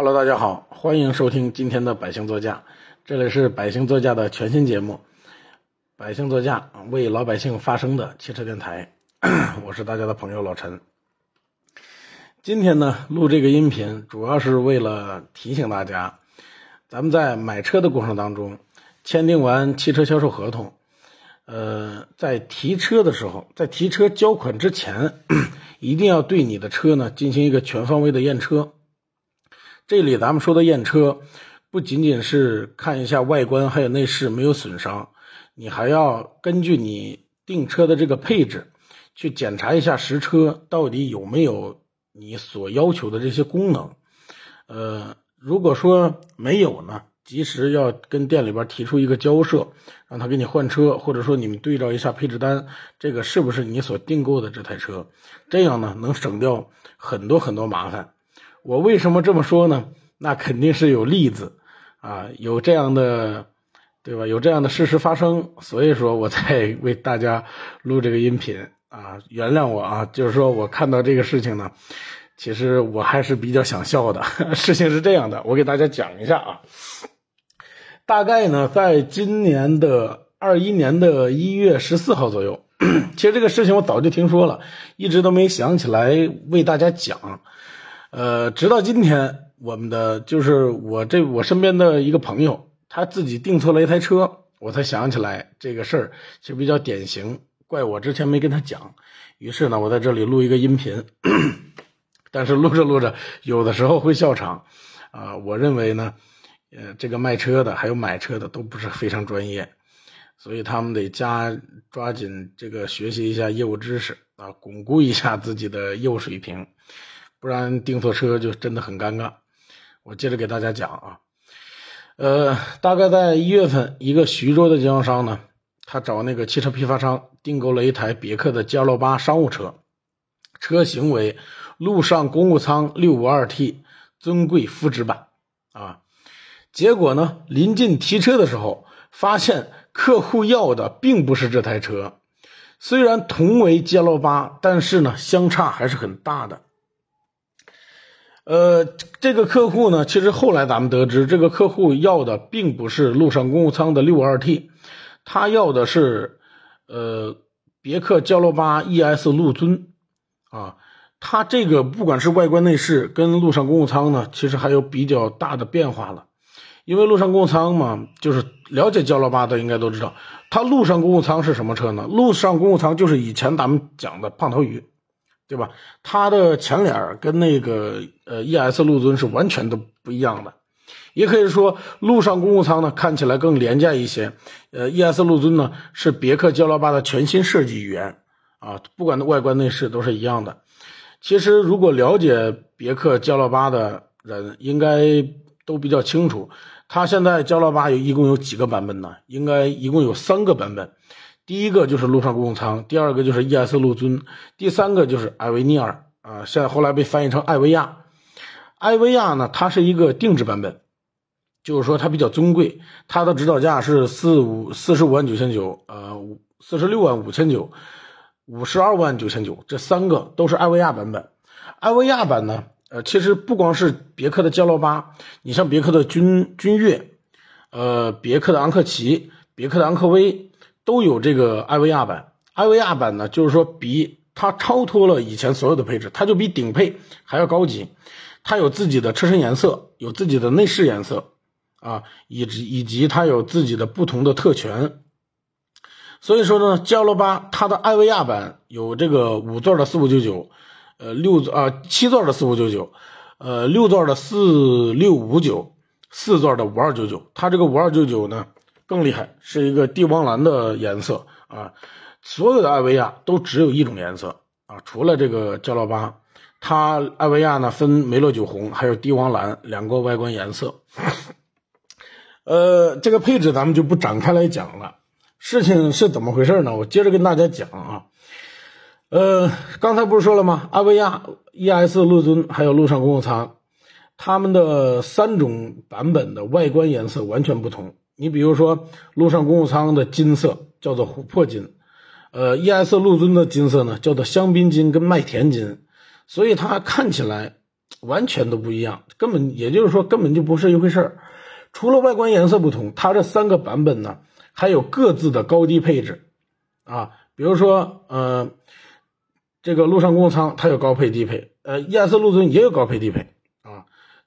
Hello，大家好，欢迎收听今天的百姓座驾，这里是百姓座驾的全新节目，百姓座驾为老百姓发声的汽车电台，我是大家的朋友老陈。今天呢，录这个音频主要是为了提醒大家，咱们在买车的过程当中，签订完汽车销售合同，呃，在提车的时候，在提车交款之前，一定要对你的车呢进行一个全方位的验车。这里咱们说的验车，不仅仅是看一下外观还有内饰没有损伤，你还要根据你订车的这个配置，去检查一下实车到底有没有你所要求的这些功能。呃，如果说没有呢，及时要跟店里边提出一个交涉，让他给你换车，或者说你们对照一下配置单，这个是不是你所订购的这台车？这样呢，能省掉很多很多麻烦。我为什么这么说呢？那肯定是有例子啊，有这样的，对吧？有这样的事实发生，所以说我才为大家录这个音频啊。原谅我啊，就是说我看到这个事情呢，其实我还是比较想笑的。事情是这样的，我给大家讲一下啊。大概呢，在今年的二一年的一月十四号左右，其实这个事情我早就听说了，一直都没想起来为大家讲。呃，直到今天，我们的就是我这我身边的一个朋友，他自己订错了一台车，我才想起来这个事儿，其实比较典型，怪我之前没跟他讲。于是呢，我在这里录一个音频，但是录着录着，有的时候会笑场。啊，我认为呢，呃，这个卖车的还有买车的都不是非常专业，所以他们得加抓紧这个学习一下业务知识啊，巩固一下自己的业务水平。不然订错车就真的很尴尬。我接着给大家讲啊，呃，大概在一月份，一个徐州的经销商呢，他找那个汽车批发商订购了一台别克的 G8 商务车，车型为陆上公务舱 652T 尊贵肤质版啊。结果呢，临近提车的时候，发现客户要的并不是这台车，虽然同为 G8，但是呢，相差还是很大的。呃，这个客户呢，其实后来咱们得知，这个客户要的并不是陆上公务舱的六二 T，他要的是，呃，别克骄乐八 ES 陆尊，啊，它这个不管是外观内饰跟陆上公务舱呢，其实还有比较大的变化了，因为陆上公务舱嘛，就是了解骄乐八的应该都知道，它陆上公务舱是什么车呢？陆上公务舱就是以前咱们讲的胖头鱼。对吧？它的前脸跟那个呃 ES 陆尊是完全都不一样的，也可以说陆上公务舱呢看起来更廉价一些。呃，ES 陆尊呢是别克骄乐八的全新设计语言啊，不管外观内饰都是一样的。其实如果了解别克骄乐八的人，应该都比较清楚，它现在骄乐八有一共有几个版本呢？应该一共有三个版本。第一个就是陆上公务舱，第二个就是 ES 陆尊，第三个就是艾维尼尔啊，现在后来被翻译成艾维亚。艾维亚呢，它是一个定制版本，就是说它比较尊贵，它的指导价是四五四十五万九千九，呃，四十六万五千九，五十二万九千九，这三个都是艾维亚版本。艾维亚版呢，呃，其实不光是别克的骄乐八，你像别克的君君越，呃，别克的昂克旗，别克的昂科威。都有这个艾维亚版，艾维亚版呢，就是说比它超脱了以前所有的配置，它就比顶配还要高级，它有自己的车身颜色，有自己的内饰颜色，啊，以及以及它有自己的不同的特权。所以说呢，骄乐八它的艾维亚版有这个五座的四五九九，呃，六啊七座的四五九九，呃，六座的四六五九，四座的五二九九，它这个五二九九呢。更厉害，是一个帝王蓝的颜色啊！所有的艾维亚都只有一种颜色啊，除了这个焦乐八，它艾维亚呢分梅洛酒红还有帝王蓝两个外观颜色。呃，这个配置咱们就不展开来讲了。事情是怎么回事呢？我接着跟大家讲啊。呃，刚才不是说了吗？艾维亚、ES 陆尊还有陆上公务舱，它们的三种版本的外观颜色完全不同。你比如说，陆上公务舱的金色叫做琥珀金，呃，ES 陆尊的金色呢叫做香槟金跟麦田金，所以它看起来完全都不一样，根本也就是说根本就不是一回事儿。除了外观颜色不同，它这三个版本呢还有各自的高低配置啊，比如说呃，这个陆上公务舱它有高配低配，呃，ES 陆尊也有高配低配。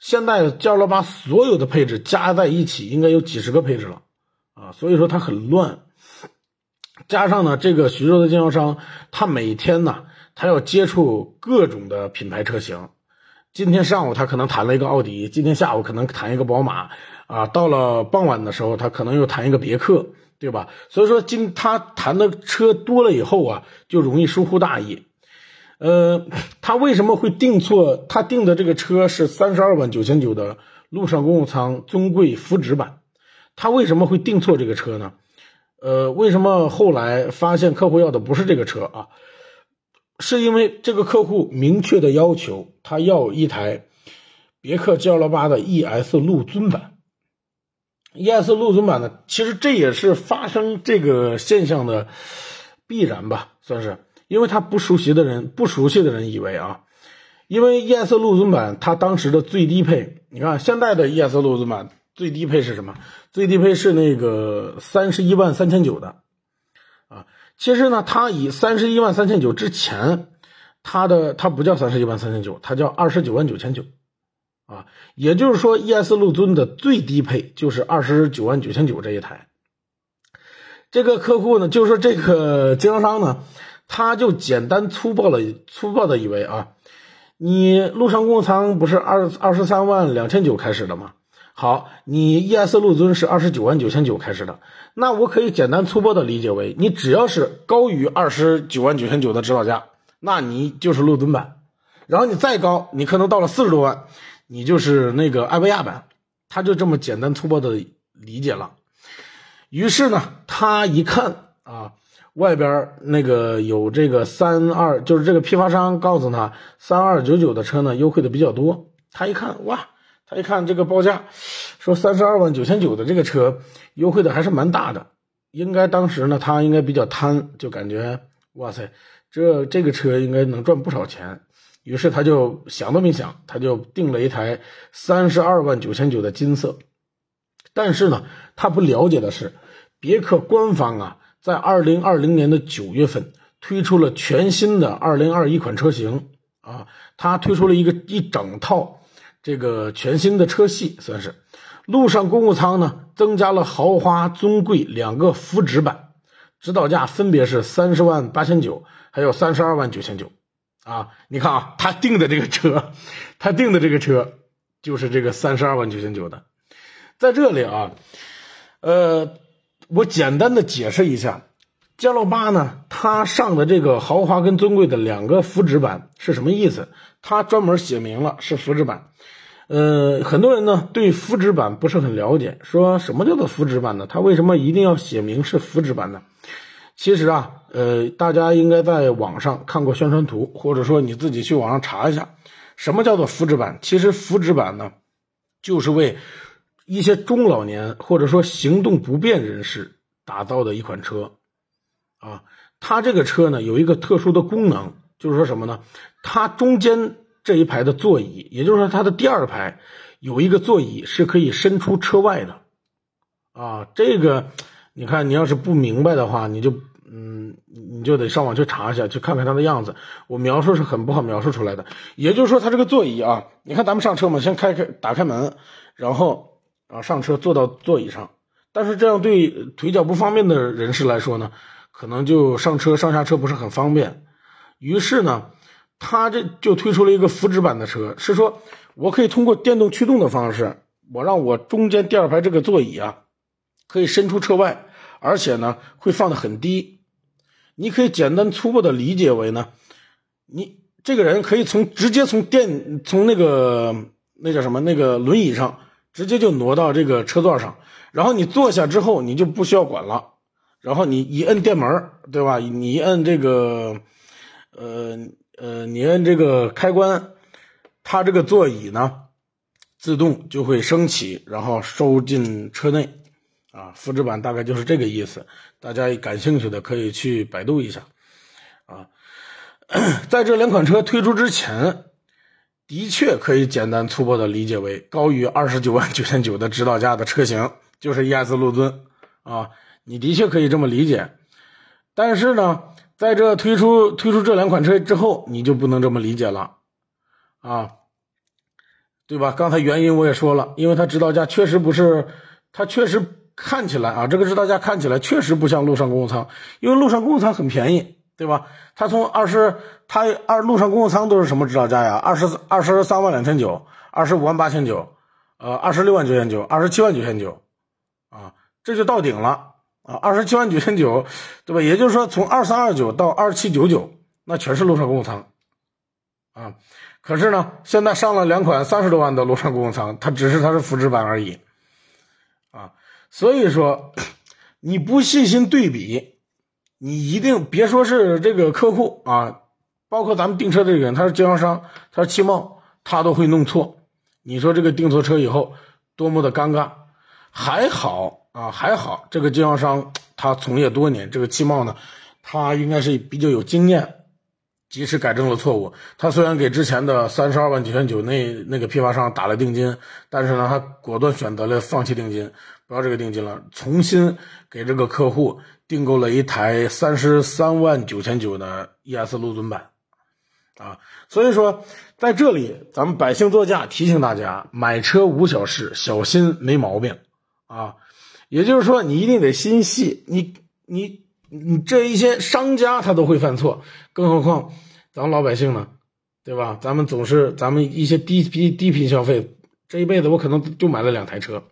现在 G268 所有的配置加在一起应该有几十个配置了啊，所以说它很乱。加上呢，这个徐州的经销商他每天呢。他要接触各种的品牌车型，今天上午他可能谈了一个奥迪，今天下午可能谈一个宝马，啊，到了傍晚的时候他可能又谈一个别克，对吧？所以说今他谈的车多了以后啊，就容易疏忽大意。呃，他为什么会定错？他定的这个车是三十二万九千九的陆上公务舱尊贵福祉版，他为什么会定错这个车呢？呃，为什么后来发现客户要的不是这个车啊？是因为这个客户明确的要求，他要一台别克 GL8 的 ES 陆尊版。ES 陆尊版呢，其实这也是发生这个现象的必然吧，算是。因为他不熟悉的人，不熟悉的人以为啊，因为 ES 陆尊版它当时的最低配，你看现在的 ES 陆尊版最低配是什么？最低配是那个三十一万三千九的。啊其实呢，它以三十一万三千九之前，它的它不叫三十一万三千九，它叫二十九万九千九，啊，也就是说，ES 陆尊的最低配就是二十九万九千九这一台。这个客户呢，就是说这个经销商呢，他就简单粗暴了粗暴的以为啊，你陆上公务舱不是二二十三万两千九开始的吗？好，你 ES 陆尊是二十九万九千九开始的，那我可以简单粗暴的理解为，你只要是高于二十九万九千九的指导价，那你就是陆尊版，然后你再高，你可能到了四十多万，你就是那个艾维亚版，他就这么简单粗暴的理解了。于是呢，他一看啊，外边那个有这个三二，就是这个批发商告诉他三二九九的车呢优惠的比较多，他一看哇。他一看这个报价，说三十二万九千九的这个车优惠的还是蛮大的，应该当时呢他应该比较贪，就感觉哇塞，这这个车应该能赚不少钱，于是他就想都没想，他就订了一台三十二万九千九的金色。但是呢，他不了解的是，别克官方啊，在二零二零年的九月份推出了全新的二零二一款车型啊，它推出了一个一整套。这个全新的车系算是，陆上公务舱呢，增加了豪华、尊贵两个福祉版，指导价分别是三十万八千九，还有三十二万九千九。啊，你看啊，他订的这个车，他订的这个车就是这个三十二万九千九的。在这里啊，呃，我简单的解释一下，加洛八呢，它上的这个豪华跟尊贵的两个福祉版是什么意思？它专门写明了是福祉版。呃，很多人呢对福祉版不是很了解，说什么叫做福祉版呢？它为什么一定要写明是福祉版呢？其实啊，呃，大家应该在网上看过宣传图，或者说你自己去网上查一下，什么叫做福祉版？其实福祉版呢，就是为一些中老年或者说行动不便人士打造的一款车啊。它这个车呢有一个特殊的功能，就是说什么呢？它中间。这一排的座椅，也就是说，它的第二排有一个座椅是可以伸出车外的，啊，这个你看，你要是不明白的话，你就嗯，你就得上网去查一下，去看看它的样子。我描述是很不好描述出来的。也就是说，它这个座椅啊，你看咱们上车嘛，先开开打开门，然后啊上车坐到座椅上。但是这样对腿脚不方便的人士来说呢，可能就上车上下车不是很方便。于是呢。他这就推出了一个福祉版的车，是说我可以通过电动驱动的方式，我让我中间第二排这个座椅啊，可以伸出车外，而且呢会放的很低。你可以简单粗暴的理解为呢，你这个人可以从直接从电从那个那叫什么那个轮椅上直接就挪到这个车座上，然后你坐下之后你就不需要管了，然后你一摁电门，对吧？你一摁这个，呃。呃，你按这个开关，它这个座椅呢，自动就会升起，然后收进车内，啊，复制版大概就是这个意思。大家感兴趣的可以去百度一下，啊，在这两款车推出之前，的确可以简单粗暴的理解为高于二十九万九千九的指导价的车型就是 ES 陆尊啊，你的确可以这么理解。但是呢，在这推出推出这两款车之后，你就不能这么理解了啊，对吧？刚才原因我也说了，因为它指导价确实不是，它确实看起来啊，这个指导价看起来确实不像陆上公务舱，因为陆上公务舱很便宜。对吧？它从二十，它二路上公务舱都是什么指导价呀？二十二十三万两千九，二十五万八千九，呃，二十六万九千九，二十七万九千九，啊，这就到顶了啊！二十七万九千九，对吧？也就是说，从二三二九到二七九九，那全是路上公务舱啊。可是呢，现在上了两款三十多万的路上公务舱，它只是它是复制版而已啊。所以说，你不细心对比。你一定别说是这个客户啊，包括咱们订车这个人，他是经销商，他是汽贸，他都会弄错。你说这个订错车以后多么的尴尬？还好啊，还好这个经销商他从业多年，这个汽贸呢，他应该是比较有经验，及时改正了错误。他虽然给之前的三十二万九千九那那个批发商打了定金，但是呢，他果断选择了放弃定金，不要这个定金了，重新给这个客户。订购了一台三十三万九千九的 ES 陆尊版，啊，所以说在这里，咱们百姓座驾提醒大家，买车无小事，小心没毛病，啊，也就是说你一定得心细，你你你这一些商家他都会犯错，更何况咱们老百姓呢，对吧？咱们总是咱们一些低低低频消费，这一辈子我可能就买了两台车。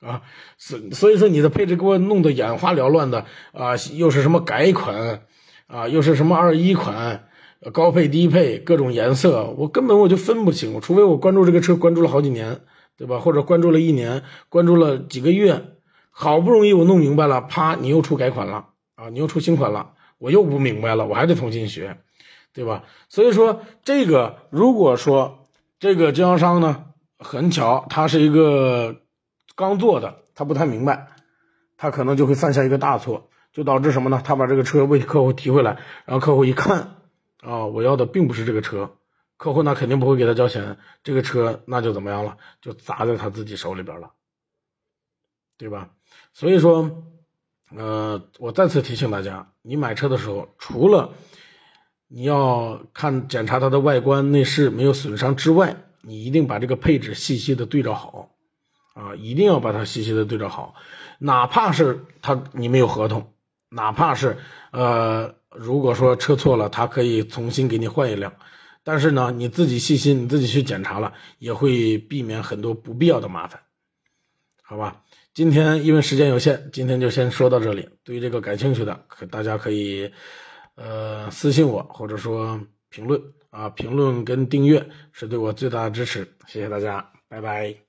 啊，所所以说你的配置给我弄得眼花缭乱的啊，又是什么改款啊，又是什么二一款，高配低配各种颜色，我根本我就分不清，除非我关注这个车关注了好几年，对吧？或者关注了一年，关注了几个月，好不容易我弄明白了，啪，你又出改款了啊，你又出新款了，我又不明白了，我还得重新学，对吧？所以说这个如果说这个经销商呢，很巧，他是一个。刚做的，他不太明白，他可能就会犯下一个大错，就导致什么呢？他把这个车为客户提回来，然后客户一看，啊，我要的并不是这个车，客户那肯定不会给他交钱，这个车那就怎么样了？就砸在他自己手里边了，对吧？所以说，呃，我再次提醒大家，你买车的时候，除了你要看检查它的外观内饰没有损伤之外，你一定把这个配置细细的对照好。啊，一定要把它细细的对照好，哪怕是他你没有合同，哪怕是呃，如果说车错了，他可以重新给你换一辆，但是呢，你自己细心，你自己去检查了，也会避免很多不必要的麻烦，好吧？今天因为时间有限，今天就先说到这里。对于这个感兴趣的，可大家可以呃私信我，或者说评论啊，评论跟订阅是对我最大的支持，谢谢大家，拜拜。